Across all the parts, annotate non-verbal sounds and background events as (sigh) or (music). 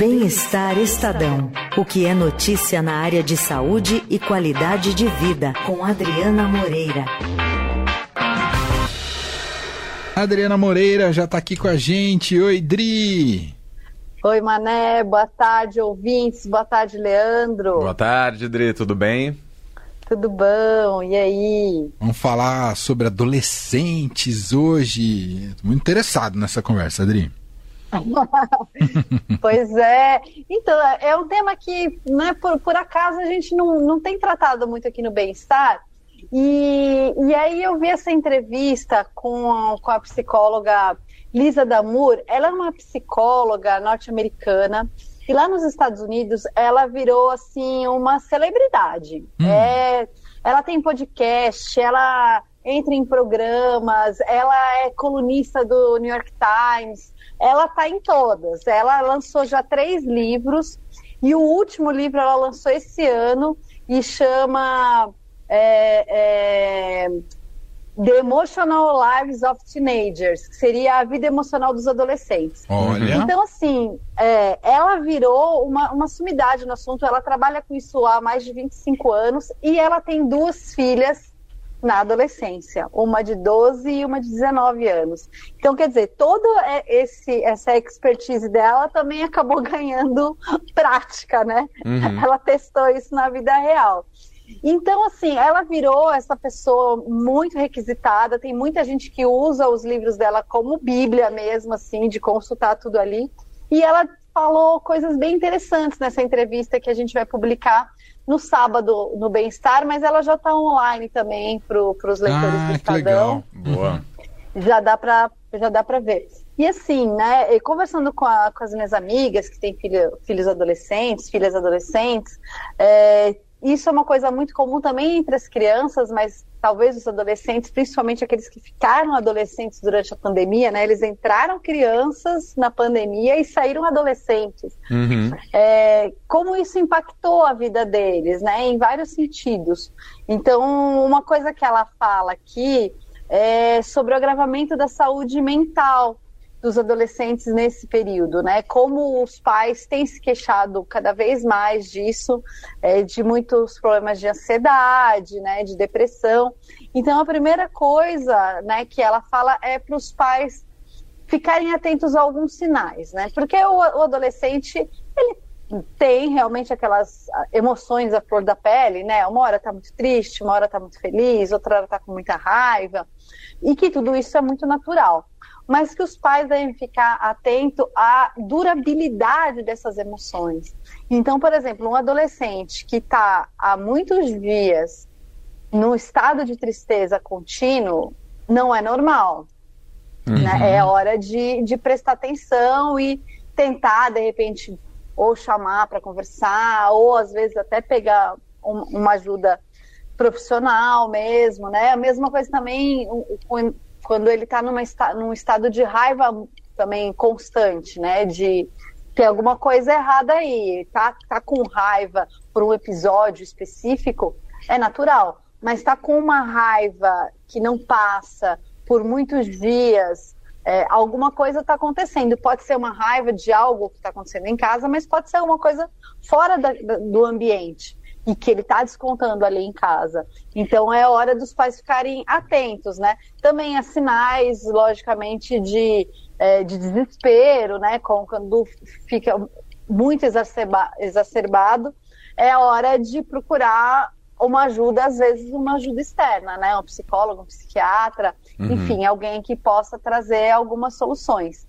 Bem-Estar Estadão. O que é notícia na área de saúde e qualidade de vida, com Adriana Moreira. Adriana Moreira já está aqui com a gente. Oi, Dri. Oi, Mané. Boa tarde, ouvintes. Boa tarde, Leandro. Boa tarde, Dri. Tudo bem? Tudo bom? E aí? Vamos falar sobre adolescentes hoje. Muito interessado nessa conversa, Adri. (laughs) pois é. Então, é um tema que, né, por, por acaso, a gente não, não tem tratado muito aqui no bem-estar. E, e aí eu vi essa entrevista com a, com a psicóloga Lisa Damour. Ela é uma psicóloga norte-americana. E lá nos Estados Unidos, ela virou, assim, uma celebridade. Hum. É, ela tem podcast, ela entra em programas, ela é colunista do New York Times, ela está em todas. Ela lançou já três livros e o último livro ela lançou esse ano e chama é, é, The Emotional Lives of Teenagers, que seria a vida emocional dos adolescentes. Olha. Então, assim, é, ela virou uma, uma sumidade no assunto, ela trabalha com isso há mais de 25 anos e ela tem duas filhas na adolescência, uma de 12 e uma de 19 anos. Então, quer dizer, toda esse, essa expertise dela também acabou (laughs) ganhando prática, né? Uhum. Ela testou isso na vida real. Então, assim, ela virou essa pessoa muito requisitada. Tem muita gente que usa os livros dela como Bíblia mesmo, assim, de consultar tudo ali. E ela falou coisas bem interessantes nessa entrevista que a gente vai publicar no sábado no Bem-Estar, mas ela já está online também para os leitores ah, do Estadão. Boa. Já dá para já dá para ver. E assim, né, conversando com, a, com, as minhas amigas que têm filho, filhos adolescentes, filhas adolescentes, é, isso é uma coisa muito comum também entre as crianças, mas talvez os adolescentes, principalmente aqueles que ficaram adolescentes durante a pandemia, né? Eles entraram crianças na pandemia e saíram adolescentes. Uhum. É, como isso impactou a vida deles, né? Em vários sentidos. Então, uma coisa que ela fala aqui é sobre o agravamento da saúde mental dos adolescentes nesse período, né? Como os pais têm se queixado cada vez mais disso, é, de muitos problemas de ansiedade, né? De depressão. Então, a primeira coisa, né, que ela fala é para os pais ficarem atentos a alguns sinais, né? Porque o, o adolescente ele tem realmente aquelas emoções à flor da pele, né? Uma hora está muito triste, uma hora está muito feliz, outra hora está com muita raiva, e que tudo isso é muito natural mas que os pais devem ficar atentos à durabilidade dessas emoções. Então, por exemplo, um adolescente que está há muitos dias no estado de tristeza contínuo não é normal. Né? Uhum. Né? É hora de, de prestar atenção e tentar, de repente, ou chamar para conversar, ou às vezes até pegar um, uma ajuda profissional mesmo, né? A mesma coisa também com quando ele está num estado de raiva também constante, né? De ter alguma coisa errada aí, tá, tá com raiva por um episódio específico, é natural. Mas está com uma raiva que não passa por muitos dias, é, alguma coisa está acontecendo. Pode ser uma raiva de algo que está acontecendo em casa, mas pode ser alguma coisa fora da, do ambiente e que ele está descontando ali em casa. Então é hora dos pais ficarem atentos, né? Também há sinais, logicamente, de, é, de desespero, né? Quando fica muito exacerba, exacerbado, é hora de procurar uma ajuda, às vezes uma ajuda externa, né? Um psicólogo, um psiquiatra, uhum. enfim, alguém que possa trazer algumas soluções.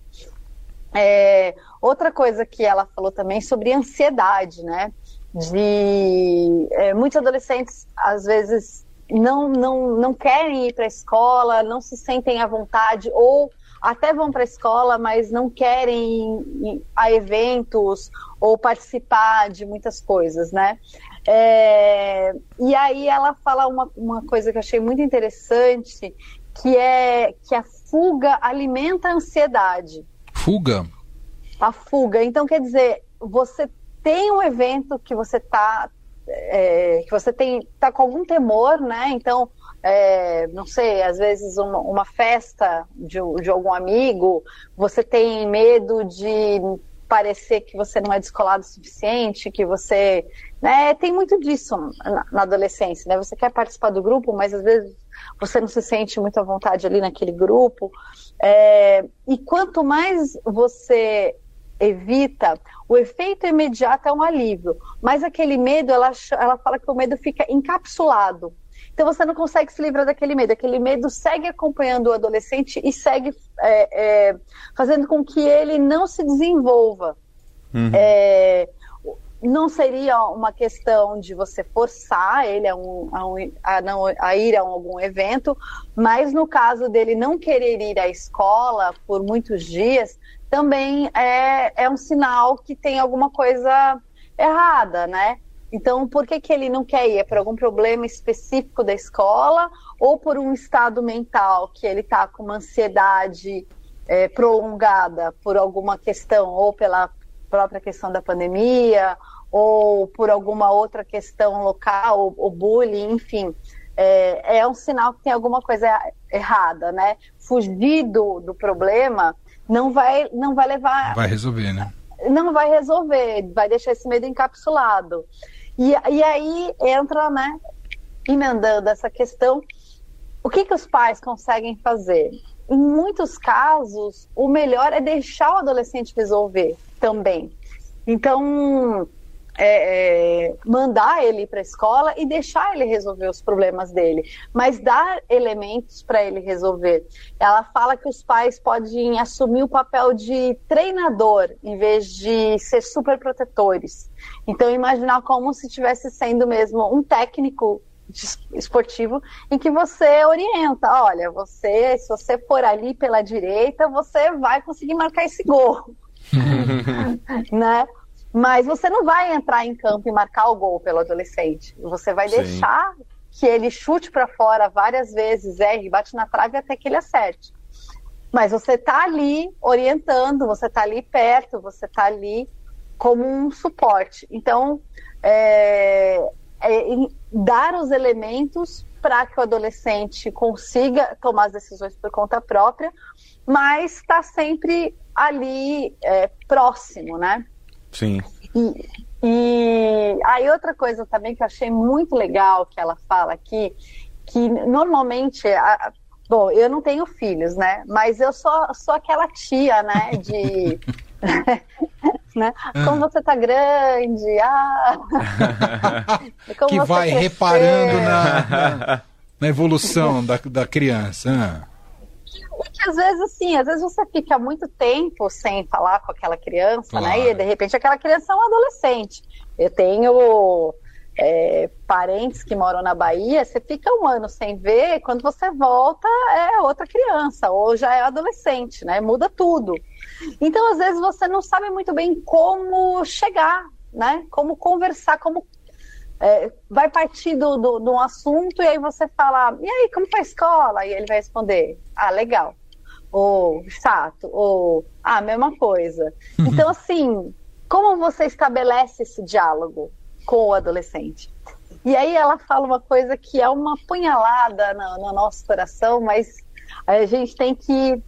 É, outra coisa que ela falou também sobre ansiedade, né? De é, muitos adolescentes às vezes não, não, não querem ir para a escola, não se sentem à vontade ou até vão para a escola, mas não querem ir a eventos ou participar de muitas coisas, né? É, e aí ela fala uma, uma coisa que eu achei muito interessante, que é que a fuga alimenta a ansiedade. Fuga? A fuga. Então, quer dizer, você tem um evento que você tá é, que você tem tá com algum temor, né? Então, é, não sei, às vezes uma, uma festa de, de, algum amigo, você tem medo de parecer que você não é descolado o suficiente, que você. Né, tem muito disso na, na, adolescência, né? Você quer participar do grupo, mas às vezes você não se sente muito à vontade ali naquele grupo. É, e quanto mais você evita, o efeito imediato é um alívio, mas aquele medo, ela, ela fala que o medo fica encapsulado. Então você não consegue se livrar daquele medo. Aquele medo segue acompanhando o adolescente e segue é, é, fazendo com que ele não se desenvolva. Uhum. É, não seria uma questão de você forçar ele a, um, a, um, a, não, a ir a algum evento, mas no caso dele não querer ir à escola por muitos dias, também é, é um sinal que tem alguma coisa errada, né? Então, por que, que ele não quer ir? É por algum problema específico da escola ou por um estado mental que ele está com uma ansiedade é, prolongada por alguma questão, ou pela própria questão da pandemia, ou por alguma outra questão local, ou, bullying, enfim. É, é, um sinal que tem alguma coisa errada, né? Fugir do, do problema não vai, não vai levar. Vai resolver, né? Não vai resolver, vai deixar esse medo encapsulado. E, e aí entra, né, emendando essa questão, o que, que os pais conseguem fazer? Em muitos casos, o melhor é deixar o adolescente resolver também. Então, é, é, mandar ele para a escola e deixar ele resolver os problemas dele, mas dar elementos para ele resolver. Ela fala que os pais podem assumir o papel de treinador em vez de ser super protetores. Então, imaginar como se estivesse sendo mesmo um técnico esportivo em que você orienta, olha, você, se você for ali pela direita, você vai conseguir marcar esse gol, (laughs) (laughs) né? Mas você não vai entrar em campo e marcar o gol pelo adolescente. Você vai Sim. deixar que ele chute para fora várias vezes, erre, bate na trave até que ele acerte. Mas você está ali orientando, você está ali perto, você está ali como um suporte. Então, é, é dar os elementos para que o adolescente consiga tomar as decisões por conta própria, mas está sempre ali é, próximo, né? Sim. E, e aí outra coisa também que eu achei muito legal que ela fala aqui, que normalmente, a, bom, eu não tenho filhos, né? Mas eu sou, sou aquela tia, né? De (laughs) né? Como você tá grande, ah. (laughs) que vai reparando na, na, na, evolução da, da criança. Ah. Porque às vezes, assim, às vezes você fica muito tempo sem falar com aquela criança, claro. né? E de repente aquela criança é um adolescente. Eu tenho é, parentes que moram na Bahia, você fica um ano sem ver, quando você volta é outra criança, ou já é adolescente, né? Muda tudo. Então, às vezes, você não sabe muito bem como chegar, né? Como conversar, como é, vai partir do, do, do, assunto e aí você fala, e aí, como foi a escola? E ele vai responder, ah, legal. Ou chato, ou ah, mesma coisa. Uhum. Então, assim, como você estabelece esse diálogo com o adolescente? E aí ela fala uma coisa que é uma punhalada no, no nosso coração, mas a gente tem que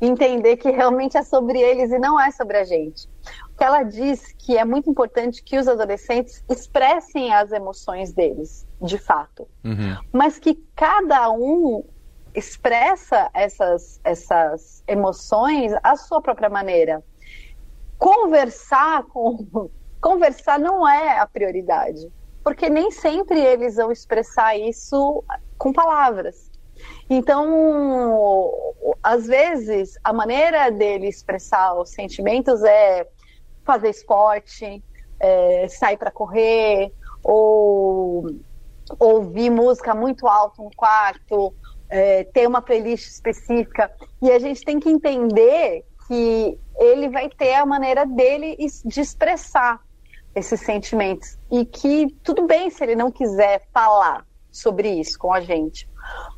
entender que realmente é sobre eles e não é sobre a gente que ela diz que é muito importante que os adolescentes expressem as emoções deles, de fato, uhum. mas que cada um expressa essas, essas emoções à sua própria maneira. Conversar com (laughs) conversar não é a prioridade, porque nem sempre eles vão expressar isso com palavras. Então, às vezes, a maneira dele expressar os sentimentos é fazer esporte, é, sair para correr, ou ouvir música muito alto no quarto, é, ter uma playlist específica. E a gente tem que entender que ele vai ter a maneira dele de expressar esses sentimentos. E que tudo bem se ele não quiser falar sobre isso com a gente.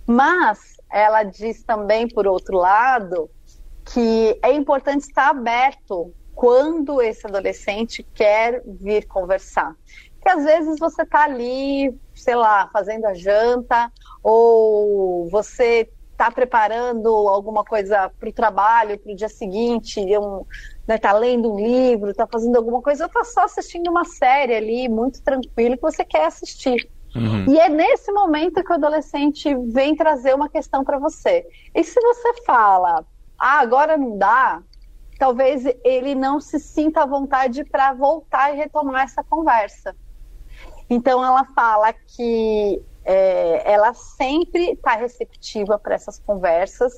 Mas ela diz também, por outro lado, que é importante estar aberto quando esse adolescente quer vir conversar. Porque às vezes você está ali, sei lá, fazendo a janta, ou você está preparando alguma coisa para o trabalho, para o dia seguinte, um, né, tá lendo um livro, tá fazendo alguma coisa, ou tá só assistindo uma série ali, muito tranquilo, que você quer assistir. Uhum. E é nesse momento que o adolescente vem trazer uma questão para você. E se você fala, ah, agora não dá, talvez ele não se sinta à vontade para voltar e retomar essa conversa. Então ela fala que é, ela sempre está receptiva para essas conversas,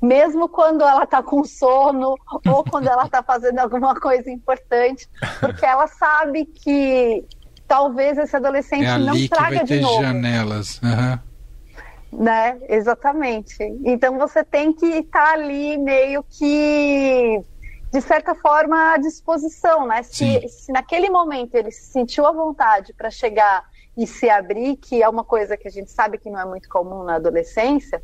mesmo quando ela está com sono (laughs) ou quando ela está fazendo alguma coisa importante, porque ela sabe que talvez esse adolescente é não traga de novo. janelas. Uhum. Né? Exatamente. Então você tem que estar tá ali meio que de certa forma à disposição, né? Se, se naquele momento ele se sentiu à vontade para chegar e se abrir, que é uma coisa que a gente sabe que não é muito comum na adolescência,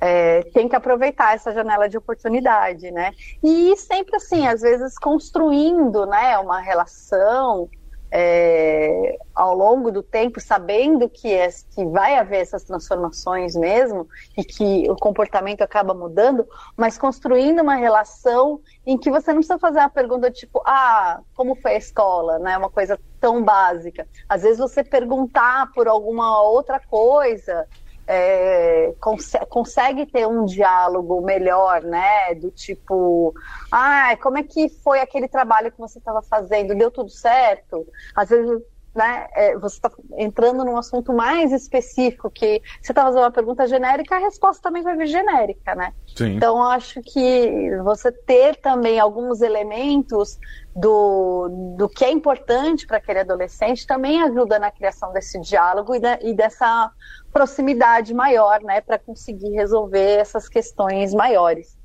é, tem que aproveitar essa janela de oportunidade, né? E sempre assim, às vezes construindo, né, uma relação, é, ao longo do tempo, sabendo que, é, que vai haver essas transformações mesmo e que o comportamento acaba mudando, mas construindo uma relação em que você não precisa fazer uma pergunta tipo, ah, como foi a escola, né? Uma coisa tão básica. Às vezes você perguntar por alguma outra coisa é, cons consegue ter um diálogo melhor, né? Do tipo, ah, como é que foi aquele trabalho que você estava fazendo? Deu tudo certo? Às vezes né, é, você está entrando num assunto mais específico, que você está fazendo uma pergunta genérica, a resposta também vai vir genérica, né? Sim. Então, acho que você ter também alguns elementos do, do que é importante para aquele adolescente também ajuda na criação desse diálogo e, e dessa proximidade maior, né, para conseguir resolver essas questões maiores.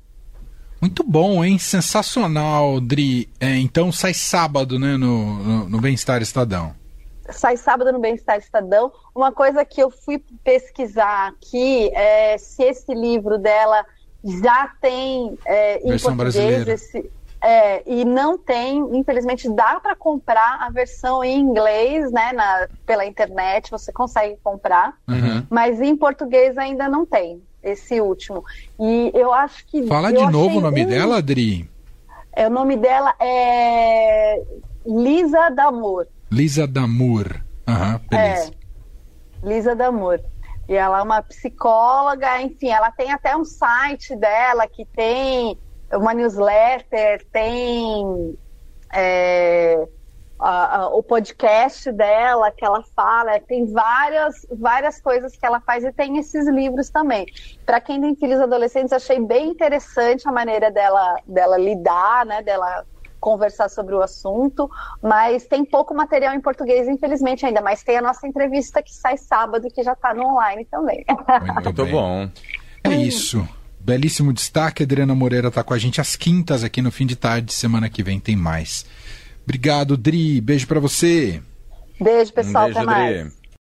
Muito bom, hein? Sensacional, Dri. É, então sai sábado, né, no, no, no Bem-Estar Estadão sai sábado no Bem-Estar Estadão. Uma coisa que eu fui pesquisar aqui é se esse livro dela já tem é, em versão português esse, é, e não tem, infelizmente, dá para comprar a versão em inglês, né, na, pela internet, você consegue comprar, uhum. mas em português ainda não tem esse último. E eu acho que fala de novo o nome um... dela, Adri. É, o nome dela é Lisa Damor. Lisa Damur. Aham, beleza. É, Lisa Damur. E ela é uma psicóloga, enfim, ela tem até um site dela que tem uma newsletter, tem é, a, a, o podcast dela que ela fala, tem várias, várias coisas que ela faz e tem esses livros também. Para quem tem filhos adolescentes, achei bem interessante a maneira dela, dela lidar, né, dela conversar sobre o assunto, mas tem pouco material em português, infelizmente, ainda, mas tem a nossa entrevista que sai sábado, que já está no online também. Muito bom. É isso. Belíssimo destaque. Adriana Moreira está com a gente às quintas aqui no fim de tarde. Semana que vem tem mais. Obrigado, Dri. Beijo para você. Beijo, pessoal. Um beijo, até mais. Dri.